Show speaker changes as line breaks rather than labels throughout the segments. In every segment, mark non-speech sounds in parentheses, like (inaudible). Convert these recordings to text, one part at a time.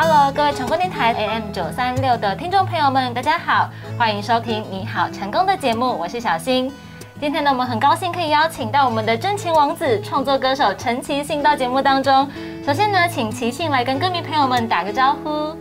Hello，各位成功电台 AM 九三六的听众朋友们，大家好，欢迎收听《你好成功》的节目，我是小新。今天呢，我们很高兴可以邀请到我们的真情王子、创作歌手陈其信到节目当中。首先呢，请其信来跟歌迷朋友们打个招呼。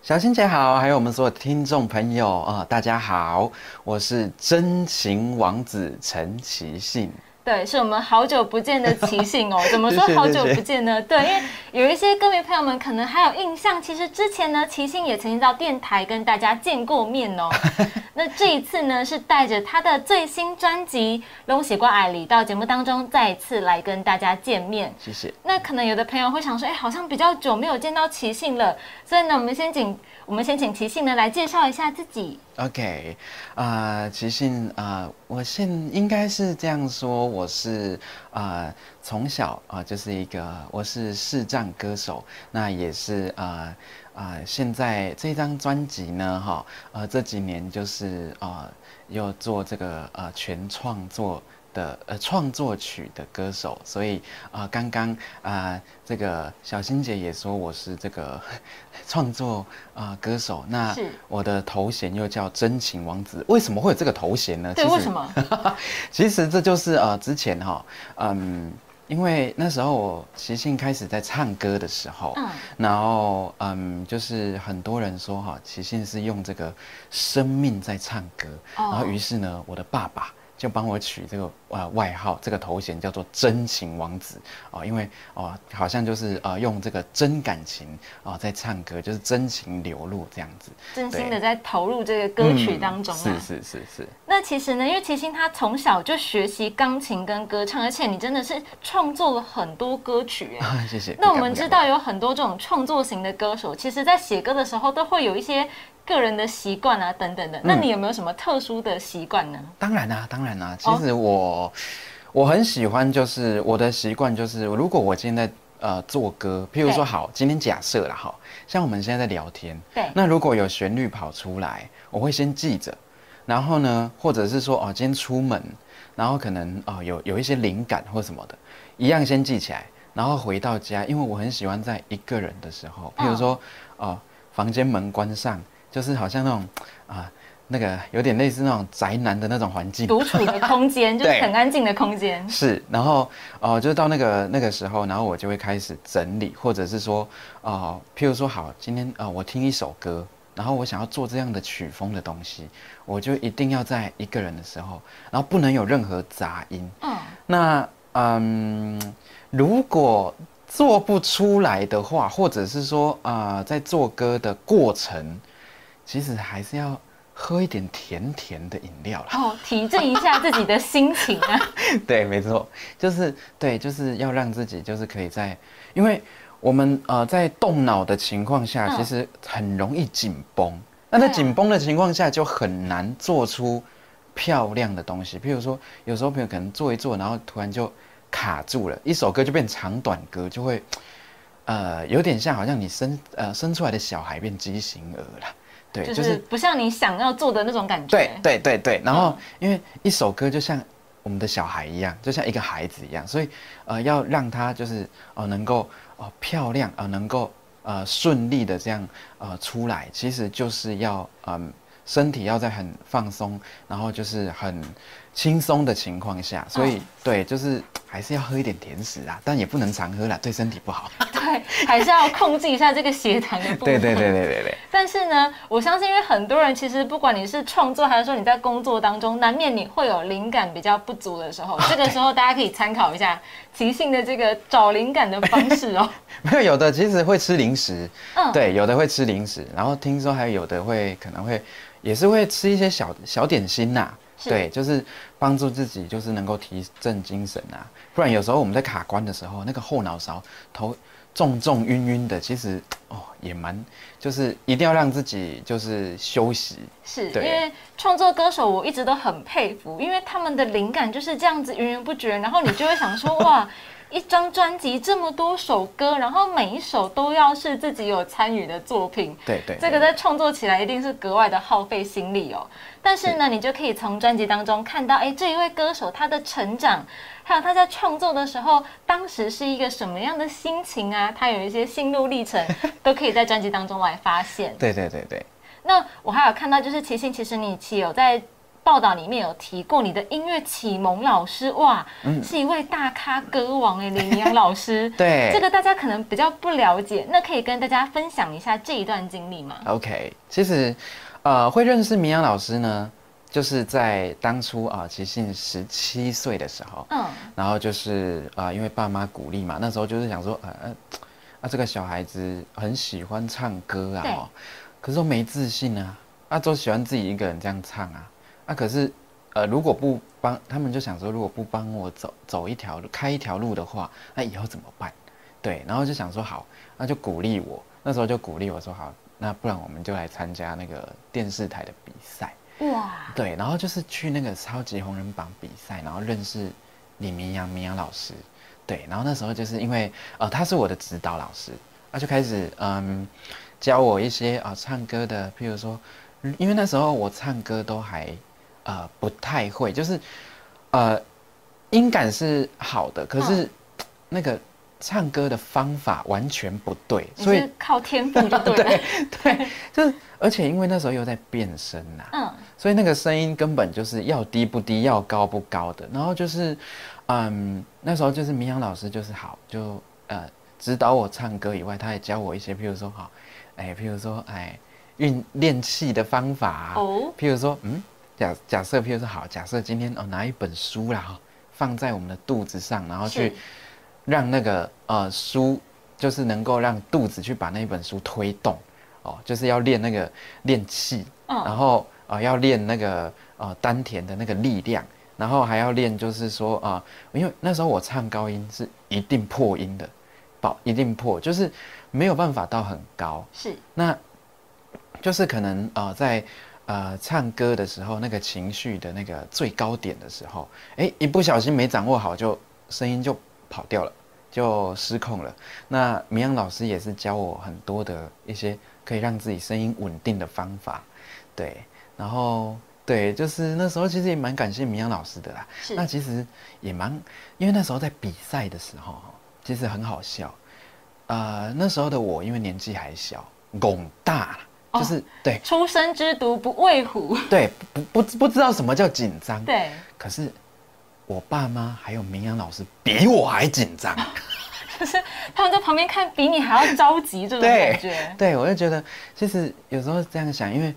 小新姐好，还有我们所有听众朋友啊，大家好，我是真情王子陈其信。
对，是我们好久不见的 (laughs) 齐信哦。怎么说好久不见呢？对，因为有一些歌迷朋友们可能还有印象，其实之前呢，齐信也曾经到电台跟大家见过面哦。(laughs) 那这一次呢，是带着他的最新专辑《龙喜瓜爱里》到节目当中再次来跟大家见面。
谢谢。
那可能有的朋友会想说，哎，好像比较久没有见到齐信了，所以呢，我们先请我们先请齐信呢来介绍一下自己。
OK，啊，齐信啊，我现应该是这样说，我我是啊，从小啊就是一个我是视障歌手，那也是啊啊，现在这张专辑呢，哈，呃，这几年就是啊，又做这个呃全创作。的呃创作曲的歌手，所以啊，刚刚啊，这个小欣姐也说我是这个 (laughs) 创作啊歌手。那我的头衔又叫真情王子，为什么会有这个头衔呢？
对，为什么？(laughs)
其实这就是呃之前哈，嗯，因为那时候我其信开始在唱歌的时候，嗯，然后嗯，就是很多人说哈，其信是用这个生命在唱歌，然后于是呢，我的爸爸。就帮我取这个呃外号，这个头衔叫做真情王子啊，因为哦好像就是呃用这个真感情啊在唱歌，就是真情流露这样子，
真心的在投入这个歌曲当中啊。
是是是是。
那其实呢，因为齐心他从小就学习钢琴跟歌唱，而且你真的是创作了很多歌曲
哎。谢谢。
那我们知道有很多这种创作型的歌手，其实在写歌的时候都会有一些。个人的习惯啊，等等的，那你有没有什么特殊的习惯呢？
当然啦，当然啦。其实我我很喜欢，就是我的习惯就是，如果我今天在呃做歌，譬如说好，今天假设了哈，像我们现在在聊天，
对，
那如果有旋律跑出来，我会先记着，然后呢，或者是说哦，今天出门，然后可能哦有有一些灵感或什么的，一样先记起来，然后回到家，因为我很喜欢在一个人的时候，譬如说哦，房间门关上。就是好像那种啊，那个有点类似那种宅男的那种环境，
独处的空间，(laughs) 就是很安静的空间。
是，然后哦，就是到那个那个时候，然后我就会开始整理，或者是说哦，譬如说好，今天啊，我听一首歌，然后我想要做这样的曲风的东西，我就一定要在一个人的时候，然后不能有任何杂音。嗯，那嗯，如果做不出来的话，或者是说啊，在做歌的过程。其实还是要喝一点甜甜的饮料啦，
哦，提振一下自己的心情啊。(laughs)
对，没错，就是对，就是要让自己就是可以在，因为我们呃在动脑的情况下，其实很容易紧绷。那在紧绷的情况下，就很难做出漂亮的东西。譬如说，有时候朋友可能做一做，然后突然就卡住了，一首歌就变长短歌，就会呃有点像好像你生呃生出来的小孩变畸形儿了。
对，就是不像你想要做的那种感觉。
对对对对，然后因为一首歌就像我们的小孩一样，就像一个孩子一样，所以呃要让他就是呃能够呃漂亮呃能够呃顺利的这样呃出来，其实就是要嗯身体要在很放松，然后就是很轻松的情况下，所以对就是。还是要喝一点甜食啊，但也不能常喝了，对身体不好。(laughs)
对，还是要控制一下这个血糖的部分。
对对对对对对。(laughs)
但是呢，我相信，因为很多人其实不管你是创作，还是说你在工作当中，难免你会有灵感比较不足的时候。这个时候，大家可以参考一下即兴的这个找灵感的方式哦。(laughs)
没有，有的其实会吃零食。嗯。对，有的会吃零食，然后听说还有的会可能会也是会吃一些小小点心呐。对，就是帮助自己，就是能够提振精神啊。不然有时候我们在卡关的时候，那个后脑勺头重重晕晕的，其实哦也蛮，就是一定要让自己就是休息。
是因为创作歌手，我一直都很佩服，因为他们的灵感就是这样子源源不绝，然后你就会想说 (laughs) 哇。一张专辑这么多首歌，然后每一首都要是自己有参与的作品，
对对，
这个在创作起来一定是格外的耗费心力哦。但是呢，你就可以从专辑当中看到，哎，这一位歌手他的成长，还有他在创作的时候，当时是一个什么样的心情啊？他有一些心路历程，(laughs) 都可以在专辑当中来发现。
对对对对。
那我还有看到，就是齐信，其实你其有在。报道里面有提过你的音乐启蒙老师，哇，是一位大咖歌王哎，李明阳老师。(laughs)
对，
这个大家可能比较不了解，那可以跟大家分享一下这一段经历吗
？OK，其实，呃，会认识明阳老师呢，就是在当初啊，其实十七岁的时候，嗯，然后就是啊，因为爸妈鼓励嘛，那时候就是想说，呃，啊，这个小孩子很喜欢唱歌啊，可是都没自信啊，啊，都喜欢自己一个人这样唱啊。那可是，呃，如果不帮他们，就想说，如果不帮我走走一条路，开一条路的话，那以后怎么办？对，然后就想说，好，那就鼓励我。那时候就鼓励我说，好，那不然我们就来参加那个电视台的比赛。哇！对，然后就是去那个超级红人榜比赛，然后认识李明阳明阳老师。对，然后那时候就是因为，呃，他是我的指导老师，那就开始嗯教我一些啊唱歌的，譬如说，因为那时候我唱歌都还。呃，不太会，就是，呃，音感是好的，可是那个唱歌的方法完全不对，
所以靠天赋就 (laughs) 对了。
对，就是而且因为那时候又在变声呐，嗯，所以那个声音根本就是要低不低，要高不高的。然后就是，嗯，那时候就是明阳老师就是好，就呃指导我唱歌以外，他也教我一些，譬如说好，哎，譬如说哎运练气的方法哦，譬如说嗯。假假设，譬如说，好，假设今天哦，拿一本书啦，放在我们的肚子上，然后去让那个呃书，就是能够让肚子去把那一本书推动，哦，就是要练那个练气，然后啊要练那个呃丹田的那个力量，然后还要练，就是说啊，因为那时候我唱高音是一定破音的，保一定破，就是没有办法到很高，
是，
那就是可能啊在。呃，唱歌的时候，那个情绪的那个最高点的时候，哎，一不小心没掌握好，就声音就跑掉了，就失控了。那明阳老师也是教我很多的一些可以让自己声音稳定的方法，对。然后，对，就是那时候其实也蛮感谢明阳老师的啦。那其实也蛮，因为那时候在比赛的时候，其实很好笑。呃，那时候的我因为年纪还小，拱大了。就是对，
初生之犊不畏虎。
对，不不不知道什么叫紧张。
对，
可是我爸妈还有明阳老师比我还紧张，(laughs)
就是他们在旁边看，比你还要着急这种感觉。
对，我就觉得其实有时候这样想，因为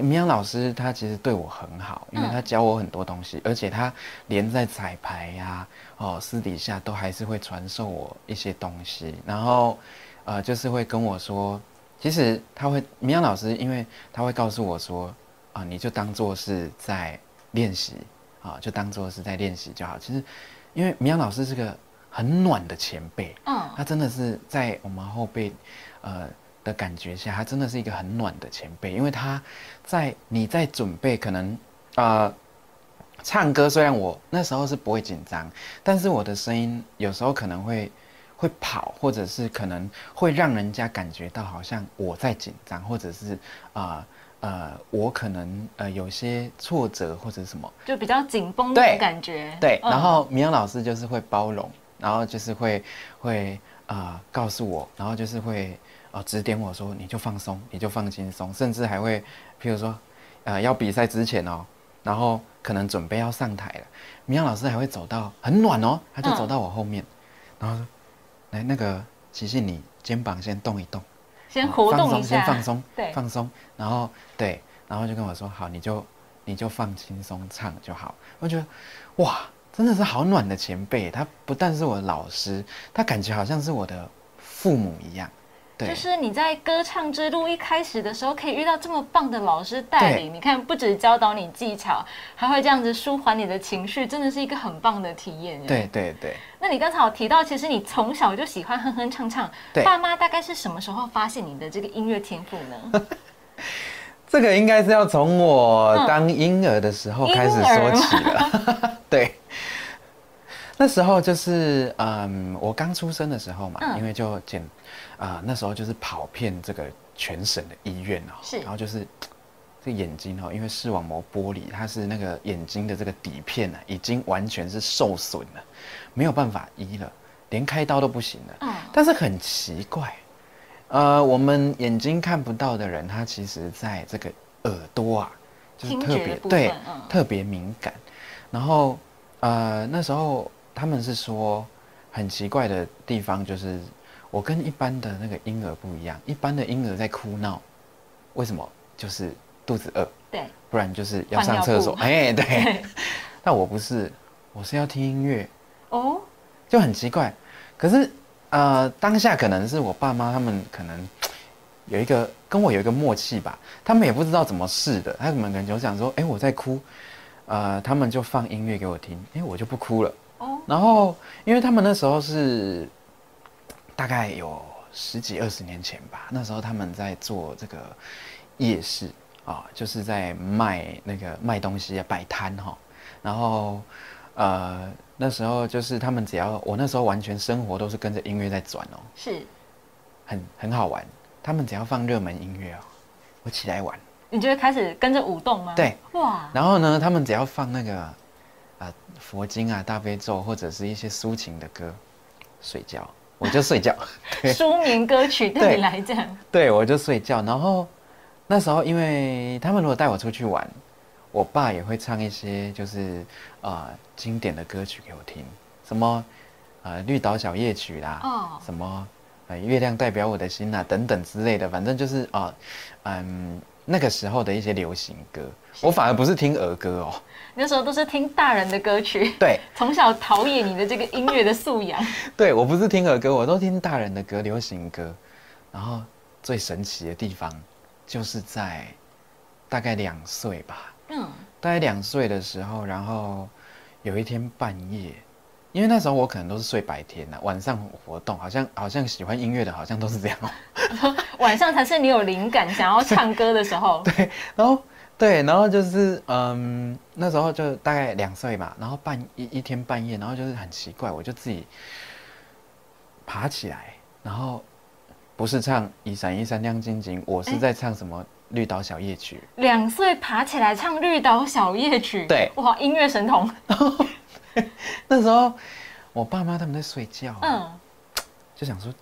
明阳老师他其实对我很好，因为他教我很多东西，而且他连在彩排呀，哦，私底下都还是会传授我一些东西，然后呃，就是会跟我说。其实他会，明阳老师，因为他会告诉我说，啊，你就当做是在练习，啊，就当做是在练习就好。其实，因为明阳老师是个很暖的前辈，嗯，他真的是在我们后辈，呃的感觉下，他真的是一个很暖的前辈。因为他在你在准备，可能呃，唱歌虽然我那时候是不会紧张，但是我的声音有时候可能会。会跑，或者是可能会让人家感觉到好像我在紧张，或者是啊呃，我可能呃有些挫折或者什么，
就比较紧绷的感觉。
对，然后明阳老师就是会包容，然后就是会会啊告诉我，然后就是会啊指点我说你就放松，你就放轻松，甚至还会譬如说呃要比赛之前哦，然后可能准备要上台了，明阳老师还会走到很暖哦，他就走到我后面，然后说。来，那个琪琪，你肩膀先动一动，
先活动一下，
先放松，
对，
放松，然后对，然后就跟我说，好，你就你就放轻松唱就好。我觉得，哇，真的是好暖的前辈，他不但是我的老师，他感觉好像是我的父母一样。
就是你在歌唱之路一开始的时候，可以遇到这么棒的老师带领。你看，不止教导你技巧，还会这样子舒缓你的情绪，真的是一个很棒的体验。
对对对。
那你刚才有提到，其实你从小就喜欢哼哼唱唱。爸妈大概是什么时候发现你的这个音乐天赋呢？(laughs)
这个应该是要从我当婴儿的时候 (laughs) 开始说起了。(laughs) 对。那时候就是嗯，我刚出生的时候嘛，
嗯
因为就检啊、那时候就是跑遍这个全省的医院哦，
是
然后就是这个眼睛哦，因为视网膜剥离，它是那个眼睛的这个底片呢、已经完全是受损了，没有办法医了，连开刀都不行了。
嗯，
但是很奇怪，呃，我们眼睛看不到的人，他其实在这个耳朵啊，就是特别对
嗯
特别敏感。然后呃那时候他们是说很奇怪的地方就是我跟一般的那个婴儿不一样，一般的婴儿在哭闹，为什么？就是肚子饿，
对，
不然就是要上厕所。
布
哎，对
对。
但我不是，我是要听音乐。
哦，
就很奇怪。可是呃，当下可能是我爸妈他们可能 (tsk) 有一个跟我有一个默契吧，他们也不知道怎么试的，他们可能就想说，哎、我在哭，呃，他们就放音乐给我听，哎、我就不哭了。
哦，
然后因为他们那时候是大概有十几二十年前吧，那时候他们在做这个夜市啊，就是在卖那个卖东西啊，摆摊哈。然后呃那时候就是他们只要我那时候完全生活都是跟着音乐在转哦，
是，
很很好玩。他们只要放热门音乐哦，我起来玩。
你就会开始跟着舞动吗？
对，
哇，
然后呢，他们只要放那个啊、佛经啊、大悲咒或者是一些抒情的歌，睡觉我就睡觉。(laughs) 对。
舒眠歌曲对
对
你来讲，
对，我就睡觉。然后那时候，因为他们如果带我出去玩，我爸也会唱一些就是呃经典的歌曲给我听，什么呃绿岛小夜曲啦，
哦。
什么呃月亮代表我的心啊等等之类的，反正就是啊、呃嗯那个时候的一些流行歌，我反而不是听儿歌哦。
那时候都是听大人的歌曲，
对 (laughs)
从小陶冶你的这个音乐的素养。(laughs)
对，我不是听儿歌，我都听大人的歌、流行歌。然后最神奇的地方，就是在大概两岁吧，
嗯，
大概两岁的时候，然后有一天半夜，因为那时候我可能都是睡白天的、晚上活动，好像好像喜欢音乐的，好像都是这样哦。(laughs)
晚上才是你有灵感想要唱歌的时候。
对，然后对，然后就是嗯，那时候就大概两岁嘛，然后半一一天半夜，然后就是很奇怪，我就自己爬起来，然后不是唱《一闪一闪亮晶晶》，我是
哎
在唱什么《绿岛小夜曲
两岁爬起来唱《绿岛小夜曲》，
对
哇，音乐神童。(laughs)》。
那时候我爸妈他们在睡觉、啊，
嗯，
就想说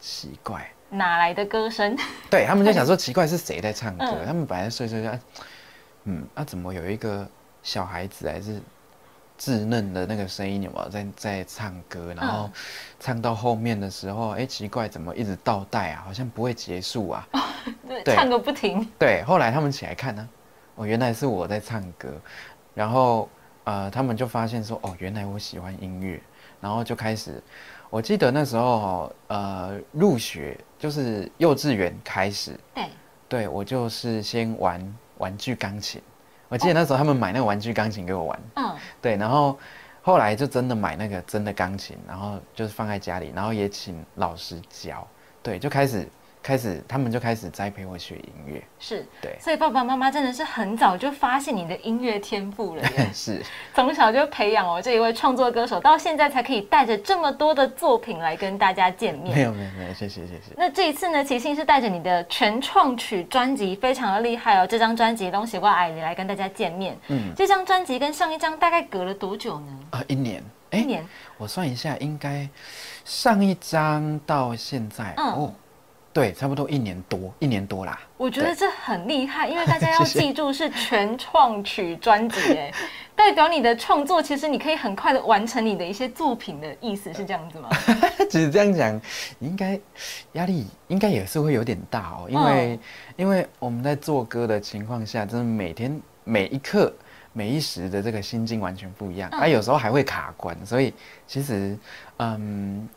奇怪，
哪来的歌声？(laughs)
对他们就想说奇怪是谁在唱歌？
嗯
他们本来睡睡觉，嗯，那、怎么有一个小孩子还是稚嫩的那个声音有没有在在唱歌？然后
嗯
唱到后面的时候，哎、奇怪，怎么一直倒带啊？好像不会结束啊。(laughs) 对
唱个不停。
对，后来他们起来看呢、哦，原来是我在唱歌，然后呃，他们就发现说，哦，原来我喜欢音乐，然后就开始，我记得那时候哦呃入学就是幼稚园开始，
对，
对我就是先玩玩具钢琴，我记得那时候他们买那个玩具钢琴给我玩，
嗯，
对，然后后来就真的买那个真的钢琴，然后就是放在家里，然后也请老师教，对，就开始开始他们就开始栽培我学音乐，
是。
对，
所以爸爸妈妈真的是很早就发现你的音乐天赋了耶，(laughs)
是。
从小就培养我这一位创作歌手，到现在才可以带着这么多的作品来跟大家见面。
没有没有没有，谢谢谢谢。
那这一次呢，齐信是带着你的全创曲专辑，非常的厉害哦。这张专辑《东西我爱你》来跟大家见面。
嗯
这张专辑跟上一张大概隔了多久呢？
啊，一年，哎、
一年。
我算一下，应该上一张到现在、
嗯
哦，对，差不多一年多，一年多啦。
我觉得这很厉害，因为大家 (laughs) 要记住是全创曲专辑，哎，(laughs) 代表你的创作其实你可以很快的完成你的一些作品的意思是这样子吗？(laughs)
只是这样讲，应该压力应该也是会有点大哦，因为、
嗯。
因为我们在做歌的情况下，真的每天每一刻每一时的这个心境完全不一样，
嗯。
啊，有时候还会卡关，所以其实嗯，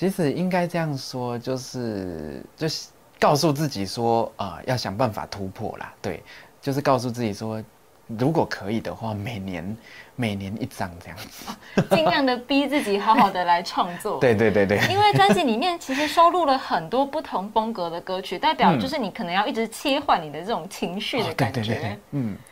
其实应该这样说，就是就是告诉自己说啊、呃要想办法突破啦，对，就是告诉自己说。如果可以的话，每年每年一张这样子。(laughs)
尽量的逼自己好好的来创作。
对对对对。
因为专辑里面其实收录了很多不同风格的歌曲，代表就是你可能要一直切换你的这种情绪的
哦
感觉。
对对对对，嗯，对，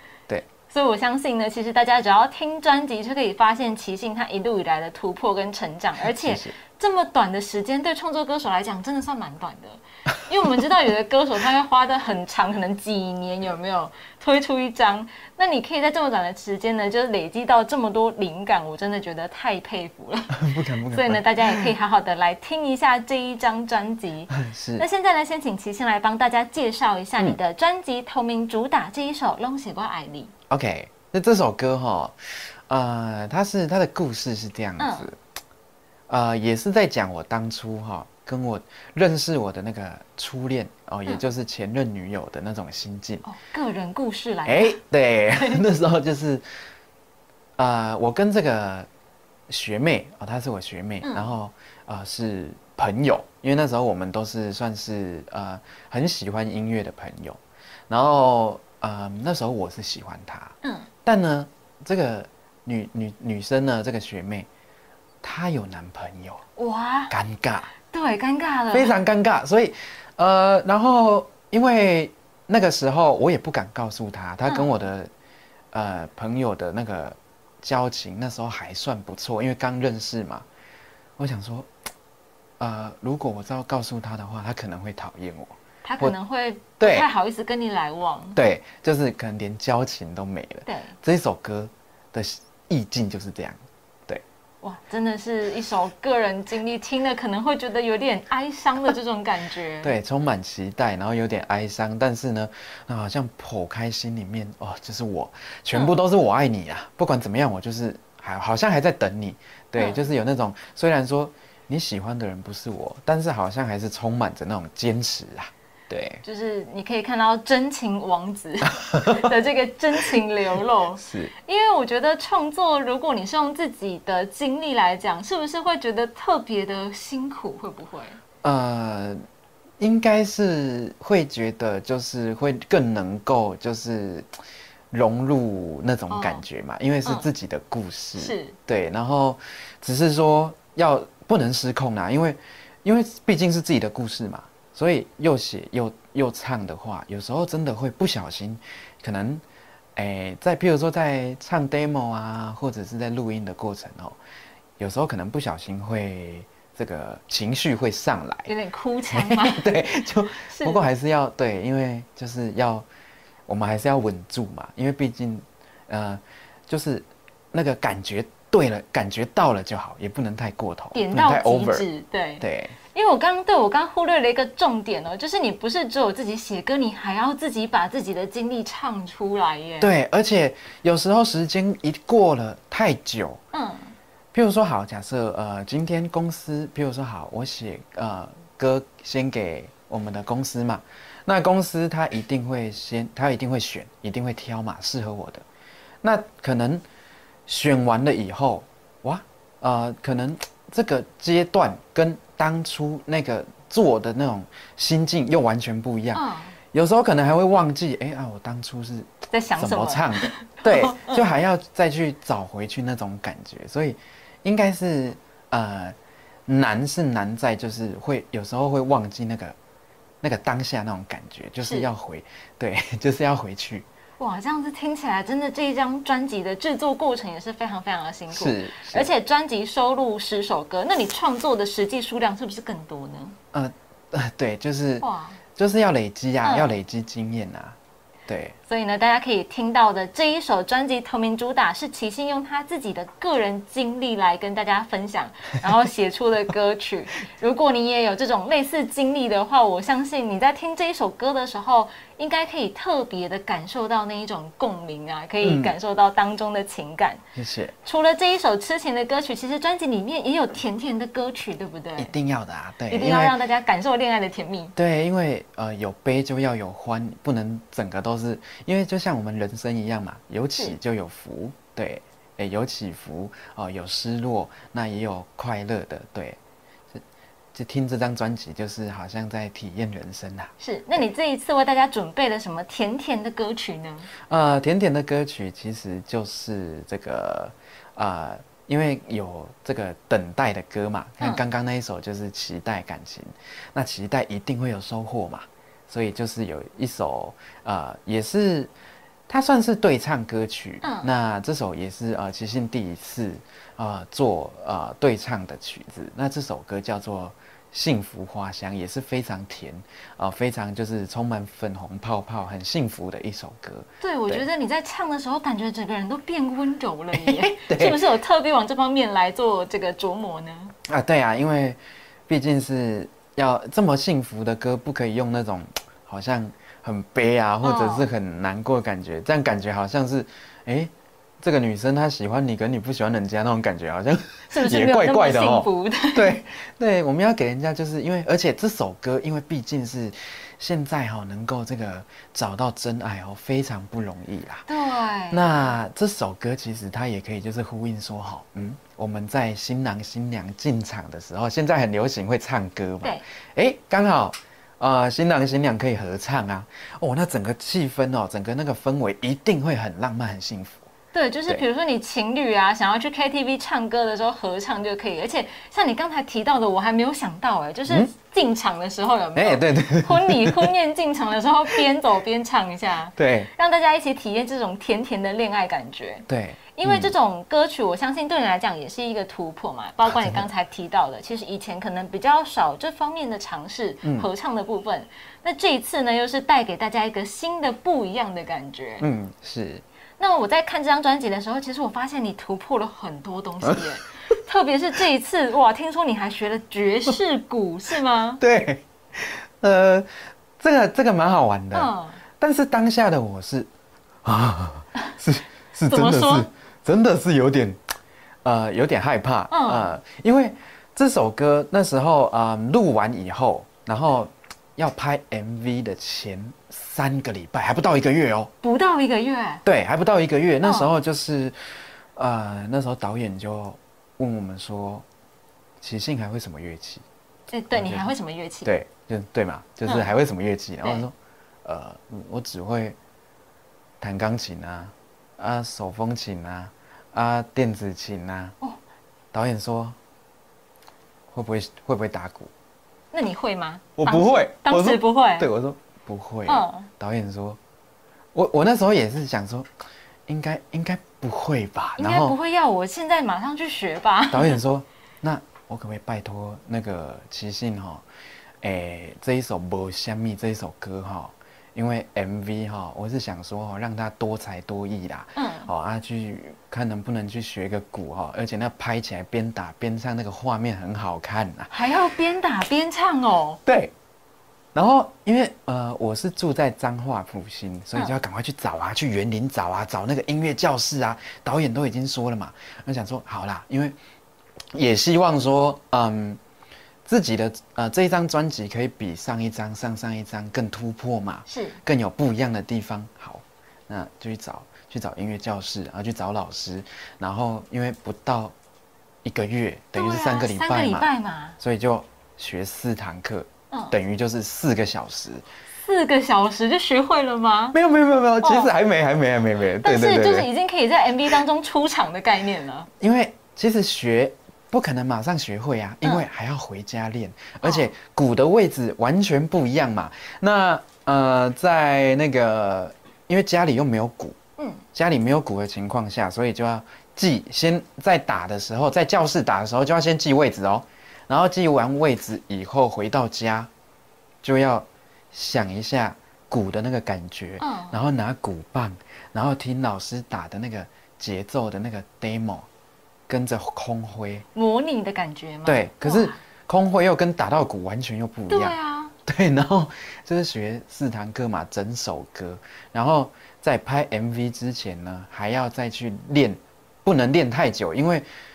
所以我相信呢，其实大家只要听专辑，就可以发现齐信他一路以来的突破跟成长，而且这么短的时间，对创作歌手来讲，真的算蛮短的。因为我们知道有的歌手他会花的很长，可能几年有没有推出一张？那你可以在这么短的时间呢，就是累积到这么多灵感，我真的觉得太佩服了。(laughs)
不敢不敢。
所以呢，大家也可以好好的来听一下这一张专辑。(laughs)
是。
那现在呢，先请齐先来帮大家介绍一下你的专辑同名主打这一首《龙血瓜爱丽》。
OK，那这首歌哈，呃，它是它的故事是这样子，呃，也是在讲我当初哈。跟我认识我的那个初恋哦，也就是前任女友的那种心境。哦，
个人故事来。哎，(laughs)
对，那时候就是，呃，我跟这个学妹哦，她是我学妹，然后呃是朋友，因为那时候我们都是算是呃很喜欢音乐的朋友，然后呃那时候我是喜欢她，嗯，但呢这个女女女生呢，这个学妹她有男朋友，哇，尴尬。
对，尴尬了，
非常尴尬。所以，呃，然后因为那个时候我也不敢告诉他，他跟我的呃朋友的那个交情那时候还算不错，因为刚认识嘛。我想说，呃，如果我知道告诉他的话，他可能会讨厌我，
他可能会不太好意思跟你来往。
对，就是可能连交情都没了。
对，
这一首歌的意境就是这样。
对哇，真的是一首个人经历，听了可能会觉得有点哀伤的这种感觉。(laughs)
对，充满期待，然后有点哀伤，但是呢，那好像剖开心里面，哦，就是我，全部都是我爱你啊！不管怎么样，我就是还好像还在等你。对，就是有那种虽然说你喜欢的人不是我，但是好像还是充满着那种坚持啊。对，
就是你可以看到真情王子 (laughs) 的这个真情流露，
是
因为我觉得创作，如果你是用自己的经历来讲，是不是会觉得特别的辛苦？会不会？呃，
应该是会觉得，就是会更能够就是融入那种感觉嘛，因为是自己的故事，
是
对，然后只是说要不能失控啊，因为因为毕竟是自己的故事嘛。所以又写又又唱的话，有时候真的会不小心，可能，诶，在譬如说在唱 demo 啊，或者是在录音的过程哦，有时候可能不小心会这个情绪会上来，
有点哭腔吗？(laughs)
对，就不过还是要对，因为就是要我们还是要稳住嘛，因为毕竟，呃，就是那个感觉对了，感觉到了就好，也不能太过头，
点到极致，对
对。
因为我刚刚对我刚忽略了一个重点哦，就是你不是只有自己写歌，你还要自己把自己的经历唱出来耶。
对，而且有时候时间一过了太久，嗯，譬如说好，假设呃今天公司，譬如说好，我写呃歌先给我们的公司嘛，那公司他一定会先，他一定会选，一定会挑嘛适合我的，那可能选完了以后，哇，呃，可能这个阶段跟当初那个做的那种心境又完全不一样，有时候可能还会忘记，哎啊，我当初是
在想
怎么唱的，(laughs) 对，就还要再去找回去那种感觉，所以应该是呃难是难在就是会有时候会忘记那个那个当下那种感觉，就是。要回，对，(laughs) 就是要回去。
哇，这样子听起来，真的这一张专辑的制作过程也是非常非常的辛苦。
是，
而且专辑收录十首歌，那你创作的实际数量是不是更多呢？呃，
呃，对，就是哇，就是要累积啊，要累积经验啊。对，
所以呢，大家可以听到的这一首专辑同名主打是齐信用他自己的个人经历来跟大家分享，然后写出的歌曲。(laughs) 如果你也有这种类似经历的话，我相信你在听这一首歌的时候。应该可以特别的感受到那一种共鸣啊，可以感受到当中的情感。
谢谢。
除了这一首痴情的歌曲，其实专辑里面也有甜甜的歌曲，对不对？
一定要的啊，对，
一定要让大家感受恋爱的甜蜜。
对，因为呃有悲就要有欢，不能整个都是，因为就像我们人生一样嘛，有起就有伏，对，诶有起伏哦，有失落，那也有快乐的，对。就听这张专辑，就是好像在体验人生呐。
是，那你这一次为大家准备了什么甜甜的歌曲呢？
呃，甜甜的歌曲其实就是这个，呃，因为有这个等待的歌嘛。看刚刚那一首就是期待感情，那期待一定会有收获嘛。所以就是有一首，呃，也是它算是对唱歌曲。嗯，那这首也是呃齐信第一次呃做呃对唱的曲子。那这首歌叫做。幸福花香也是非常甜啊，非常就是充满粉红泡泡，很幸福的一首歌。
对，我觉得你在唱的时候，感觉整个人都变温柔了耶。(laughs) 是不是有特别往这方面来做这个琢磨呢？
啊，对啊，因为毕竟是要这么幸福的歌，不可以用那种 (tsk) 好像很悲啊，或者是很难过的感觉，这样感觉好像是哎。这个女生她喜欢你，跟你不喜欢人家那种感觉，好像也怪怪的哦。(laughs) 对对，我们要给人家，就是因为而且这首歌，因为毕竟是现在哈，能够这个找到真爱哦，非常不容易啦。
对。
那这首歌其实它也可以就是呼应说好，嗯，我们在新郎新娘进场的时候，现在很流行会唱歌嘛。
对。
哎，刚好啊，新郎新娘可以合唱啊，哦，那整个气氛哦，整个那个氛围一定会很浪漫、很幸福。
对，就是比如说你情侣啊，想要去 KTV 唱歌的时候合唱就可以，而且像你刚才提到的，我还没有想到哎，就是进场的时候有没有？
哎，对对，
婚礼 (laughs) 婚宴进场的时候边走边唱一下，
对，
让大家一起体验这种甜甜的恋爱感觉。
对，
因为这种歌曲，我相信对你来讲也是一个突破嘛。包括你刚才提到的，其实以前可能比较少这方面的尝试，合唱的部分。那这一次呢，又是带给大家一个新的不一样的感觉。
嗯，是。
那我在看这张专辑的时候，其实我发现你突破了很多东西耶，(laughs) 特别是这一次哇，听说你还学了爵士鼓是吗？(laughs)
对，呃，这个这个蛮好玩的，嗯，但是当下的我是啊，(laughs) 是是真的是真的是有点呃有点害怕啊，因为这首歌那时候啊录完以后，然后。要拍 MV 的前三个礼拜还不到一个月哦，
不到一个月，
对，还不到一个月。那时候就是，呃，那时候导演就问我们说：“齐信还会什么乐器？”
对，对你还会什么乐器？
对，就对嘛，就是还会什么乐器？然后说：“呃，我只会弹钢琴啊，啊，手风琴啊，啊，电子琴啊。”哦，导演说：“会不会会不会打鼓？”
那你会吗？
我不会，
当时不会。
对，我说不会。嗯，导演说，我我那时候也是想说，应该应该不会吧？
应该不会要我现在马上去学吧？(laughs)
导演说，那我可不可以拜托那个齐信哈，哎，这一首《无香蜜》这一首歌哈。因为 MV 哈，我是想说哈，让他多才多艺啦，嗯，好啊，去看能不能去学个鼓哈，而且那拍起来边打边唱，那个画面很好看呐。
还要边打边唱哦。
对。然后因为呃，我是住在彰化普兴，所以就要赶快去找啊，去园林找啊，找那个音乐教室啊。导演都已经说了嘛，我想说好啦，因为也希望说嗯。自己的呃这一张专辑可以比上一张、上上一张更突破嘛？
是，
更有不一样的地方。好，那就去找去找音乐教室，然后去找老师，然后因为不到一个月，等于是三个礼拜嘛，所以就学四堂课，等于就是四个小时。
四个小时就学会了吗？
没有没有没有没有，其实还没还没还没没。
但是就是已经可以在 MV 当中出场的概念了。
因为其实学。不可能马上学会啊，因为还要回家练，而且鼓的位置完全不一样嘛。那呃，在那个因为家里又没有鼓，嗯，家里没有鼓的情况下，所以就要记，先在打的时候，在教室打的时候就要先记位置哦。然后记完位置以后，回到家就要想一下鼓的那个感觉，嗯，然后拿鼓棒，然后听老师打的那个节奏的那个 demo。跟着空挥
模拟的感觉吗？
对，可是空挥又跟打到鼓完全又不一样。
对啊，(laughs)
对，然后就是学四堂课嘛，整首歌，然后在拍 MV 之前呢，还要再去练，不能练太久，因为你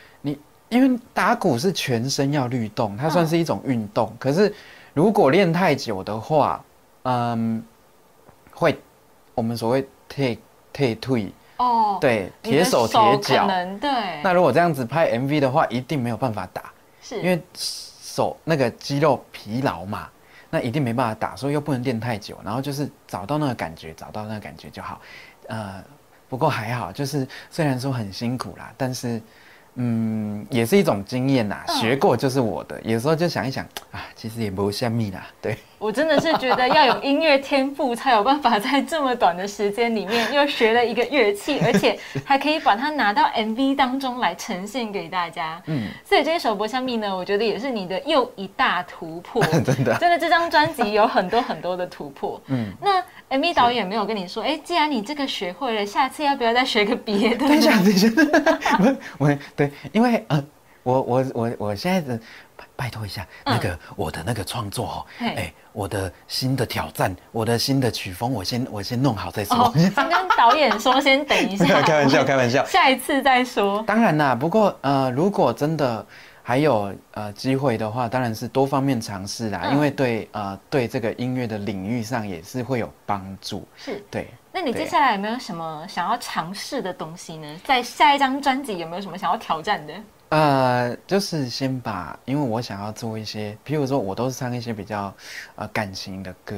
因为打鼓是全身要律动，它算是一种运动。可是如果练太久的话，嗯，会我们所谓退退退。哦，对，铁手铁脚，
对。
那如果这样子拍 MV 的话，一定没有办法打，
是
因为手那个肌肉疲劳嘛，那一定没办法打，所以又不能练太久，然后就是找到那个感觉，找到那个感觉就好。呃，不过还好，就是虽然说很辛苦啦，但是嗯，也是一种经验呐，学过就是我的。有时候就想一想啊，其实也不像蜜啦，对。
我真的是觉得要有音乐天赋，才有办法在这么短的时间里面又学了一个乐器，而且还可以把它拿到 MV 当中来呈现给大家。嗯，所以这一首《博香蜜》呢，我觉得也是你的又一大突破。(laughs)
真的，
真的，这张专辑有很多很多的突破。嗯，那 MV 导演没有跟你说，哎，既然你这个学会了，下次要不要再学个别的？(laughs)
等一下，等一下，我我对，因为呃。我我我我现在的拜拜托一下，那个我的那个创作哦，哎，我的新的挑战，我的新的曲风，我先我先弄好再说。
先跟导演说，先等一下。(laughs)
开玩笑，开玩笑。(laughs)
下一次再说。
当然啦，不过呃，如果真的还有呃机会的话，当然是多方面尝试啦，因为对呃对这个音乐的领域上也是会有帮助。
是，
对。
那你接下来有没有什么想要尝试的东西呢？在下一张专辑有没有什么想要挑战的？
呃，就是先把，因为我想要做一些，譬如说，我都是唱一些比较，呃，感情的歌。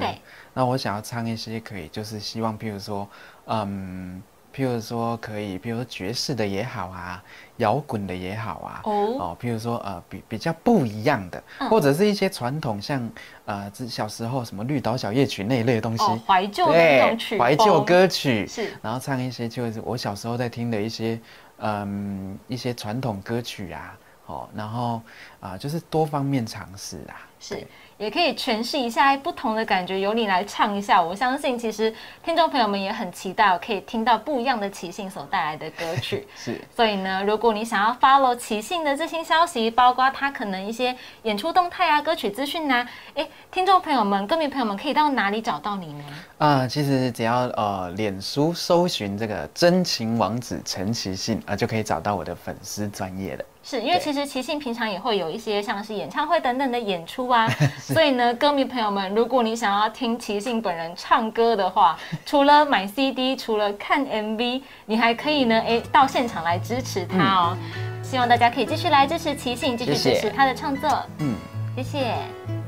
那我想要唱一些可以，就是希望，譬如说，嗯，譬如说可以，譬如说爵士的也好啊，摇滚的也好啊。哦。哦，譬如说，呃，比比较不一样的，或者是一些传统，像呃，这小时候什么绿岛小夜曲那一类的东西。
怀旧的曲。
怀旧歌曲。
是。
然后唱一些就是我小时候在听的一些。嗯，一些传统歌曲啊，哦，然后啊，就是多方面尝试啊，
是。也可以诠释一下不同的感觉，由你来唱一下。我相信其实听众朋友们也很期待，可以听到不一样的奇信所带来的歌曲。(laughs)
是，
所以呢，如果你想要 follow 奇信的最新消息，包括他可能一些演出动态啊、歌曲资讯呐，哎，听众朋友们、歌迷朋友们可以到哪里找到你呢？
啊，其实只要呃，脸书搜寻这个真情王子陈奇信啊，就可以找到我的粉丝专业了。
是因为其实齐信平常也会有一些像是演唱会等等的演出啊，(laughs) 所以呢，歌迷朋友们，如果你想要听齐信本人唱歌的话，除了买 CD，除了看 MV，你还可以呢，哎，到现场来支持他哦。希望大家可以继续来支持齐信，继续支持他的创作。嗯，谢谢。